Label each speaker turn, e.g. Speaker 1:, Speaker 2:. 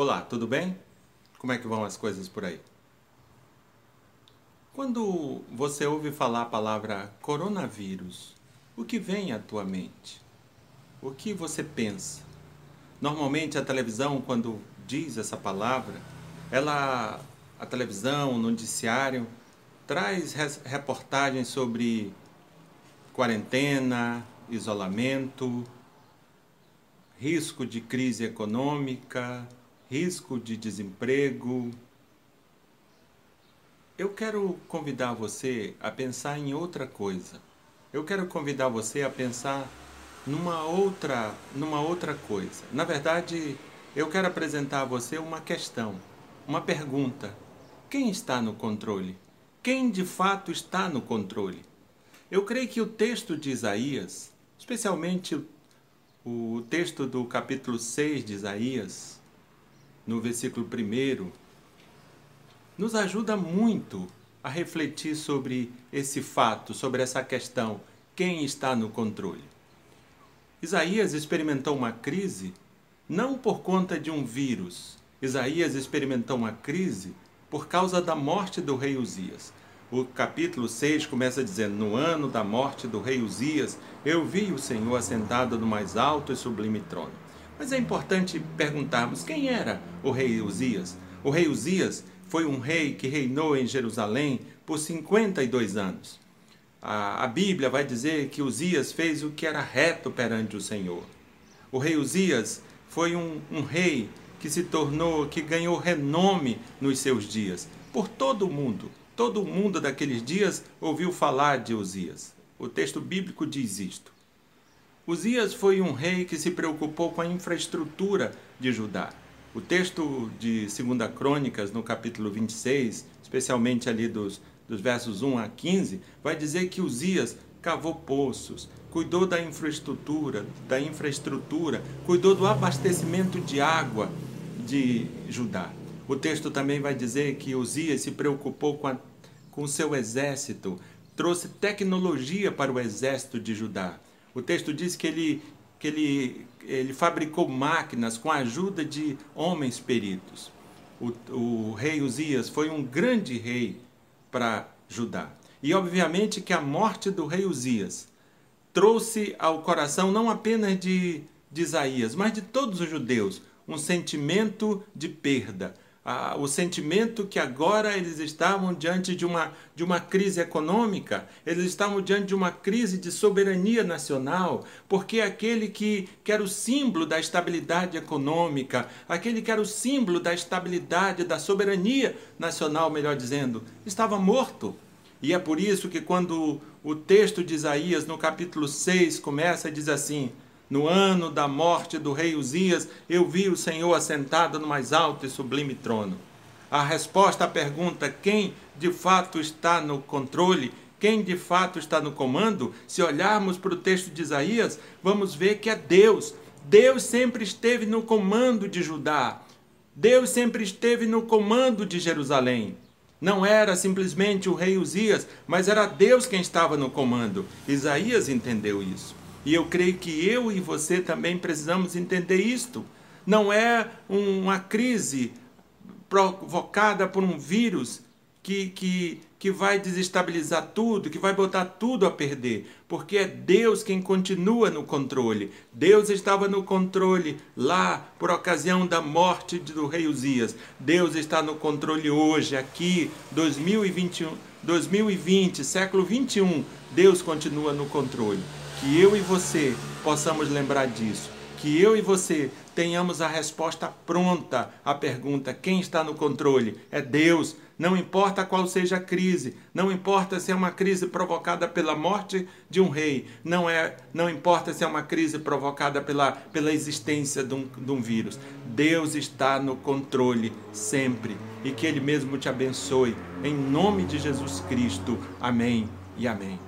Speaker 1: Olá, tudo bem? Como é que vão as coisas por aí? Quando você ouve falar a palavra coronavírus, o que vem à tua mente? O que você pensa? Normalmente a televisão, quando diz essa palavra, ela, a televisão, o noticiário, traz reportagens sobre quarentena, isolamento, risco de crise econômica, risco de desemprego. Eu quero convidar você a pensar em outra coisa. Eu quero convidar você a pensar numa outra, numa outra coisa. Na verdade, eu quero apresentar a você uma questão, uma pergunta. Quem está no controle? Quem de fato está no controle? Eu creio que o texto de Isaías, especialmente o, o texto do capítulo 6 de Isaías, no versículo 1, nos ajuda muito a refletir sobre esse fato, sobre essa questão: quem está no controle? Isaías experimentou uma crise não por conta de um vírus. Isaías experimentou uma crise por causa da morte do rei Uzias. O capítulo 6 começa dizendo: No ano da morte do rei Uzias, eu vi o Senhor assentado no mais alto e sublime trono. Mas é importante perguntarmos quem era o rei Uzias. O rei Uzias foi um rei que reinou em Jerusalém por 52 anos. A, a Bíblia vai dizer que Uzias fez o que era reto perante o Senhor. O rei Uzias foi um, um rei que se tornou, que ganhou renome nos seus dias, por todo o mundo. Todo o mundo daqueles dias ouviu falar de Uzias. O texto bíblico diz isto. Uzias foi um rei que se preocupou com a infraestrutura de Judá. O texto de 2 Crônicas, no capítulo 26, especialmente ali dos, dos versos 1 a 15, vai dizer que Uzias cavou poços, cuidou da infraestrutura, da infraestrutura, cuidou do abastecimento de água de Judá. O texto também vai dizer que Uzias se preocupou com, a, com seu exército, trouxe tecnologia para o exército de Judá. O texto diz que ele, que ele, ele fabricou máquinas com a ajuda de homens peritos. O, o rei Uzias foi um grande rei para Judá. E obviamente que a morte do rei Uzias trouxe ao coração não apenas de, de Isaías, mas de todos os judeus um sentimento de perda, ah, o sentimento que agora eles estavam diante de uma, de uma crise econômica, eles estavam diante de uma crise de soberania nacional, porque aquele que, que era o símbolo da estabilidade econômica, aquele que era o símbolo da estabilidade, da soberania nacional, melhor dizendo, estava morto. E é por isso que quando o texto de Isaías, no capítulo 6, começa, diz assim: no ano da morte do rei Uzias, eu vi o Senhor assentado no mais alto e sublime trono. A resposta à pergunta quem de fato está no controle, quem de fato está no comando, se olharmos para o texto de Isaías, vamos ver que é Deus. Deus sempre esteve no comando de Judá. Deus sempre esteve no comando de Jerusalém. Não era simplesmente o rei Uzias, mas era Deus quem estava no comando. Isaías entendeu isso. E eu creio que eu e você também precisamos entender isto. Não é uma crise provocada por um vírus que, que, que vai desestabilizar tudo, que vai botar tudo a perder, porque é Deus quem continua no controle. Deus estava no controle lá por ocasião da morte do rei Uzias. Deus está no controle hoje, aqui, 2021, 2020, século 21. Deus continua no controle que eu e você possamos lembrar disso, que eu e você tenhamos a resposta pronta à pergunta: quem está no controle? É Deus. Não importa qual seja a crise, não importa se é uma crise provocada pela morte de um rei, não, é, não importa se é uma crise provocada pela, pela existência de um, de um vírus. Deus está no controle sempre e que Ele mesmo te abençoe. Em nome de Jesus Cristo. Amém e amém.